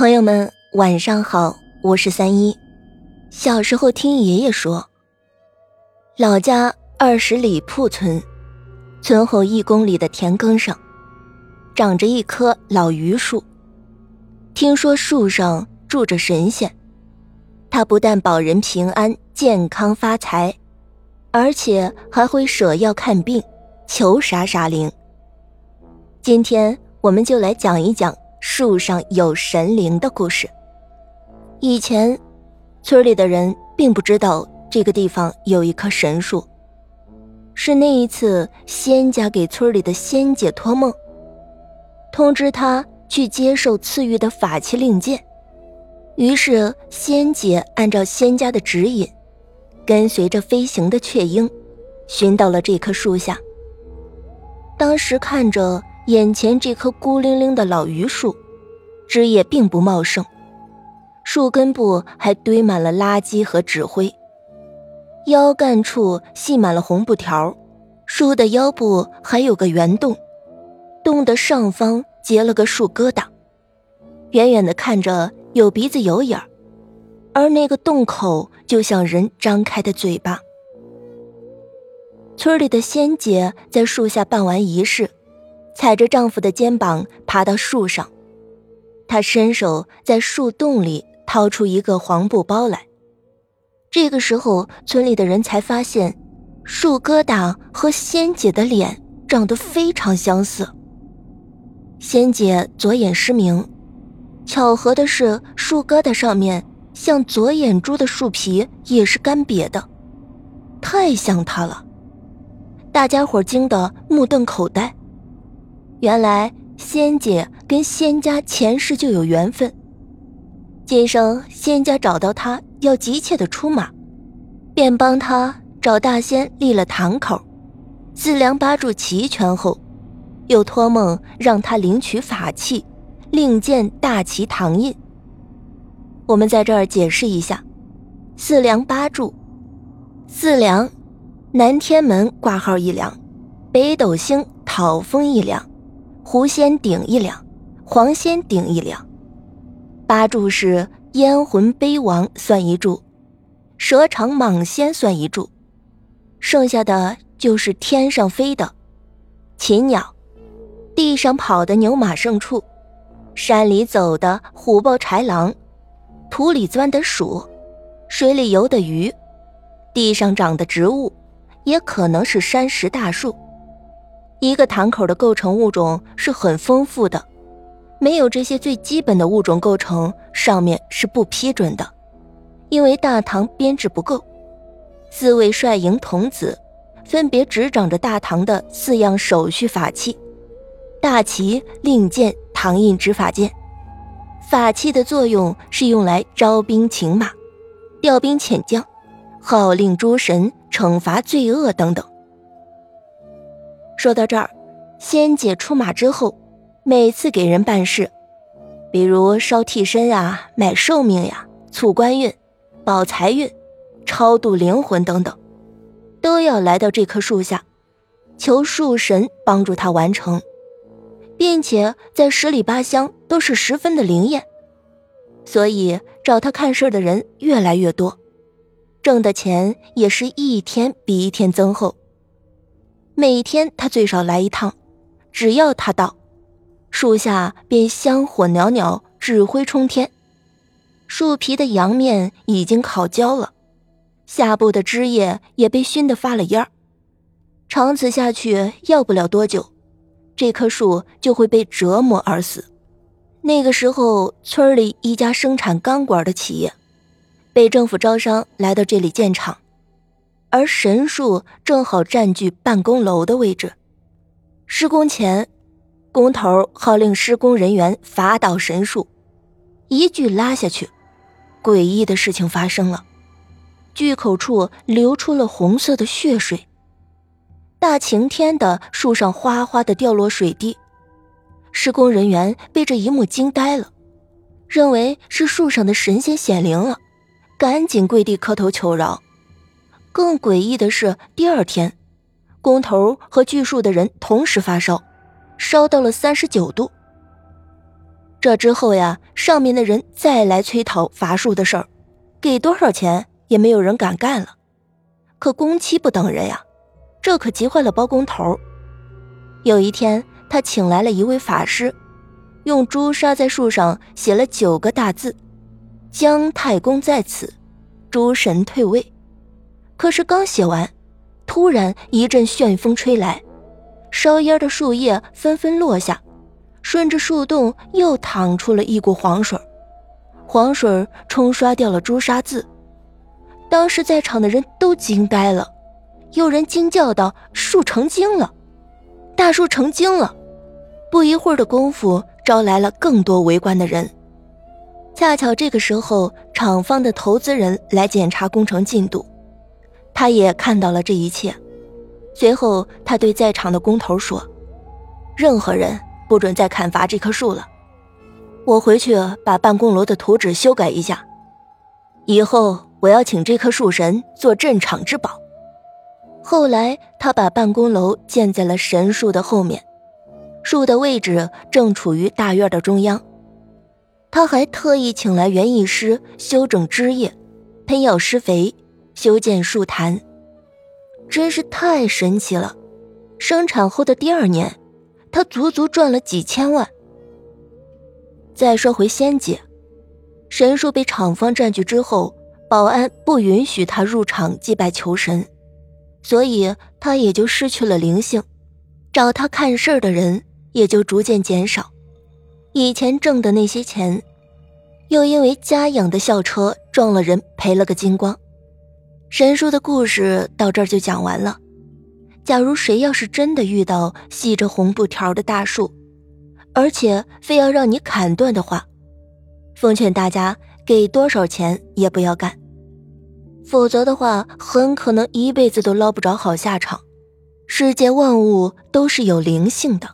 朋友们，晚上好，我是三一。小时候听爷爷说，老家二十里铺村，村后一公里的田埂上，长着一棵老榆树。听说树上住着神仙，他不但保人平安、健康、发财，而且还会舍药看病，求啥啥灵。今天我们就来讲一讲。树上有神灵的故事。以前，村里的人并不知道这个地方有一棵神树。是那一次，仙家给村里的仙姐托梦，通知她去接受赐予的法器令箭。于是，仙姐按照仙家的指引，跟随着飞行的雀鹰，寻到了这棵树下。当时看着。眼前这棵孤零零的老榆树，枝叶并不茂盛，树根部还堆满了垃圾和纸灰，腰干处系满了红布条，树的腰部还有个圆洞，洞的上方结了个树疙瘩，远远的看着有鼻子有眼儿而那个洞口就像人张开的嘴巴。村里的仙姐在树下办完仪式。踩着丈夫的肩膀爬到树上，他伸手在树洞里掏出一个黄布包来。这个时候，村里的人才发现，树疙瘩和仙姐的脸长得非常相似。仙姐左眼失明，巧合的是，树疙瘩上面像左眼珠的树皮也是干瘪的，太像她了。大家伙惊得目瞪口呆。原来仙姐跟仙家前世就有缘分，今生仙家找到他要急切的出马，便帮他找大仙立了堂口，四梁八柱齐全后，又托梦让他领取法器，另建大旗堂印。我们在这儿解释一下，四梁八柱，四梁，南天门挂号一梁，北斗星讨风一梁。狐仙顶一两，黄仙顶一两，八柱是烟魂碑王算一柱，蛇肠蟒仙算一柱，剩下的就是天上飞的禽鸟，地上跑的牛马牲畜，山里走的虎豹豺狼，土里钻的鼠，水里游的鱼，地上长的植物，也可能是山石大树。一个堂口的构成物种是很丰富的，没有这些最基本的物种构成，上面是不批准的，因为大唐编制不够。四位帅营童子，分别执掌着大唐的四样手续法器：大旗、令箭、唐印、执法剑。法器的作用是用来招兵请马、调兵遣将、号令诸神、惩罚罪恶等等。说到这儿，仙姐出马之后，每次给人办事，比如烧替身啊、买寿命呀、促官运、保财运、超度灵魂等等，都要来到这棵树下，求树神帮助他完成，并且在十里八乡都是十分的灵验，所以找他看事的人越来越多，挣的钱也是一天比一天增厚。每天他最少来一趟，只要他到，树下便香火袅袅，纸灰冲天。树皮的阳面已经烤焦了，下部的枝叶也被熏得发了烟儿。长此下去，要不了多久，这棵树就会被折磨而死。那个时候，村里一家生产钢管的企业，被政府招商来到这里建厂。而神树正好占据办公楼的位置，施工前，工头号令施工人员伐倒神树，一锯拉下去，诡异的事情发生了，锯口处流出了红色的血水，大晴天的树上哗哗的掉落水滴，施工人员被这一幕惊呆了，认为是树上的神仙显灵了，赶紧跪地磕头求饶。更诡异的是，第二天，工头和锯树的人同时发烧，烧到了三十九度。这之后呀，上面的人再来催讨伐树的事儿，给多少钱也没有人敢干了。可工期不等人呀，这可急坏了包工头。有一天，他请来了一位法师，用朱砂在树上写了九个大字：“姜太公在此，诸神退位。”可是刚写完，突然一阵旋风吹来，烧烟的树叶纷纷落下。顺着树洞又淌出了一股黄水，黄水冲刷掉了朱砂字。当时在场的人都惊呆了，有人惊叫道：“树成精了，大树成精了！”不一会儿的功夫，招来了更多围观的人。恰巧这个时候，厂方的投资人来检查工程进度，他也看到了这一切。随后，他对在场的工头说：“任何人。”不准再砍伐这棵树了，我回去把办公楼的图纸修改一下。以后我要请这棵树神做镇场之宝。后来他把办公楼建在了神树的后面，树的位置正处于大院的中央。他还特意请来园艺师修整枝叶，喷药施肥，修建树坛，真是太神奇了。生产后的第二年。他足足赚了几千万。再说回仙姐，神树被厂方占据之后，保安不允许他入场祭拜求神，所以他也就失去了灵性，找他看事儿的人也就逐渐减少。以前挣的那些钱，又因为家养的校车撞了人，赔了个精光。神树的故事到这儿就讲完了。假如谁要是真的遇到系着红布条的大树，而且非要让你砍断的话，奉劝大家给多少钱也不要干，否则的话很可能一辈子都捞不着好下场。世界万物都是有灵性的。